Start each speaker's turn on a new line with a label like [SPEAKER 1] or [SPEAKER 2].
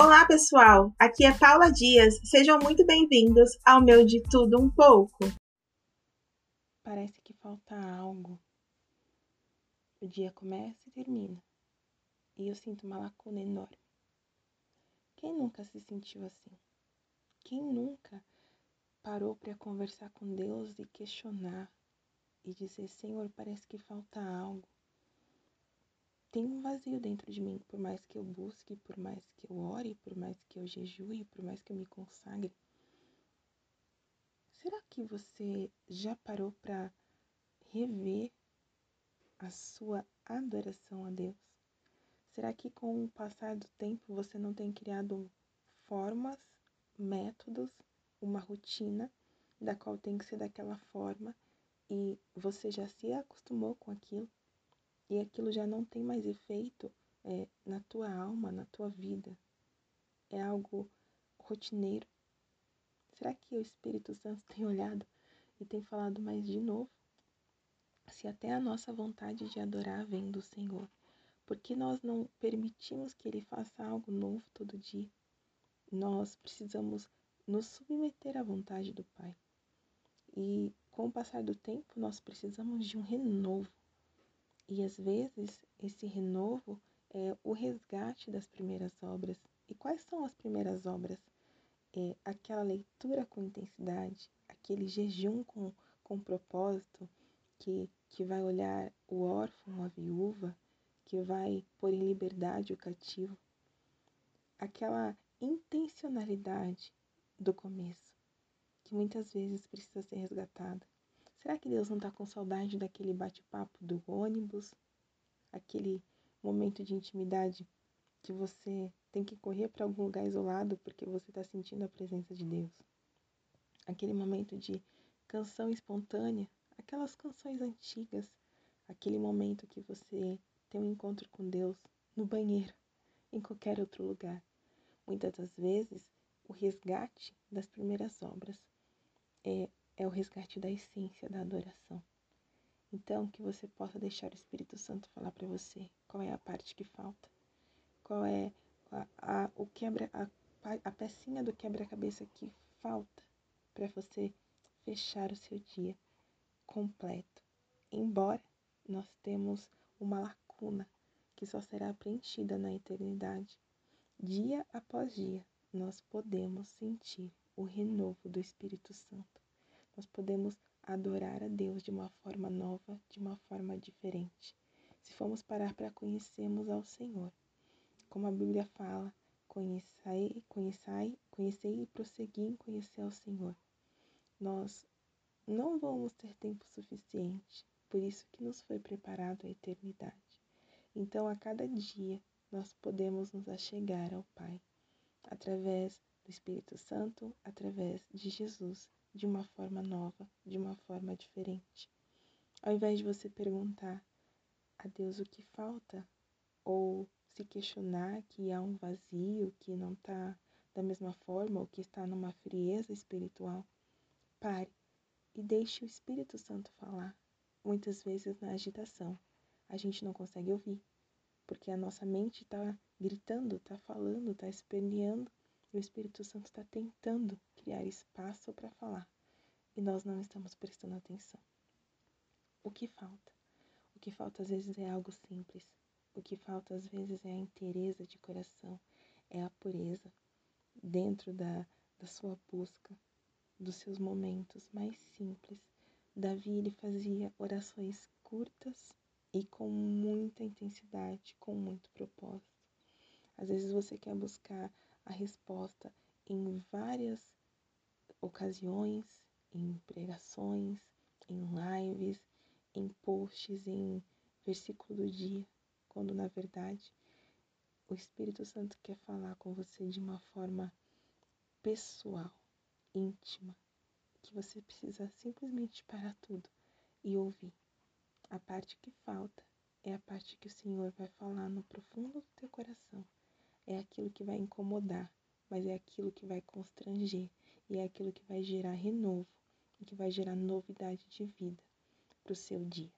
[SPEAKER 1] Olá, pessoal! Aqui é Paula Dias. Sejam muito bem-vindos ao meu De Tudo Um Pouco.
[SPEAKER 2] Parece que falta algo. O dia começa e termina. E eu sinto uma lacuna enorme. Quem nunca se sentiu assim? Quem nunca parou para conversar com Deus e questionar e dizer: Senhor, parece que falta algo? Tem um vazio dentro de mim, por mais que eu busque, por mais que eu ore, por mais que eu jejue, por mais que eu me consagre. Será que você já parou para rever a sua adoração a Deus? Será que com o passar do tempo você não tem criado formas, métodos, uma rotina da qual tem que ser daquela forma e você já se acostumou com aquilo? E aquilo já não tem mais efeito é, na tua alma, na tua vida. É algo rotineiro. Será que o Espírito Santo tem olhado e tem falado mais de novo? Se até a nossa vontade de adorar vem do Senhor, por que nós não permitimos que Ele faça algo novo todo dia? Nós precisamos nos submeter à vontade do Pai. E com o passar do tempo, nós precisamos de um renovo. E às vezes esse renovo é o resgate das primeiras obras. E quais são as primeiras obras? É aquela leitura com intensidade, aquele jejum com, com propósito, que, que vai olhar o órfão, a viúva, que vai pôr em liberdade o cativo. Aquela intencionalidade do começo, que muitas vezes precisa ser resgatada. Será que Deus não está com saudade daquele bate-papo do ônibus? Aquele momento de intimidade que você tem que correr para algum lugar isolado porque você está sentindo a presença de Deus? Aquele momento de canção espontânea, aquelas canções antigas, aquele momento que você tem um encontro com Deus no banheiro, em qualquer outro lugar. Muitas das vezes, o resgate das primeiras obras é é o resgate da essência da adoração. Então, que você possa deixar o Espírito Santo falar para você qual é a parte que falta, qual é a, a o quebra, a, a pecinha do quebra-cabeça que falta para você fechar o seu dia completo. Embora nós temos uma lacuna que só será preenchida na eternidade, dia após dia nós podemos sentir o renovo do Espírito Santo nós podemos adorar a Deus de uma forma nova, de uma forma diferente. Se formos parar para conhecermos ao Senhor, como a Bíblia fala, conhecei, conhecei, conhecei e prossegui em conhecer ao Senhor. Nós não vamos ter tempo suficiente, por isso que nos foi preparado a eternidade. Então, a cada dia, nós podemos nos achegar ao Pai, através do Espírito Santo, através de Jesus, de uma forma nova, de uma forma diferente. Ao invés de você perguntar a Deus o que falta, ou se questionar que há um vazio, que não está da mesma forma, ou que está numa frieza espiritual, pare e deixe o Espírito Santo falar. Muitas vezes na agitação a gente não consegue ouvir, porque a nossa mente está gritando, está falando, está esperneando o Espírito Santo está tentando criar espaço para falar e nós não estamos prestando atenção. O que falta? O que falta às vezes é algo simples. O que falta às vezes é a inteireza de coração, é a pureza dentro da, da sua busca, dos seus momentos mais simples. Davi ele fazia orações curtas e com muita intensidade, com muito propósito. Às vezes você quer buscar a resposta em várias ocasiões, em pregações, em lives, em posts, em versículo do dia, quando na verdade o Espírito Santo quer falar com você de uma forma pessoal, íntima, que você precisa simplesmente parar tudo e ouvir. A parte que falta é a parte que o Senhor vai falar no profundo do teu coração é aquilo que vai incomodar, mas é aquilo que vai constranger e é aquilo que vai gerar renovo e que vai gerar novidade de vida para o seu dia.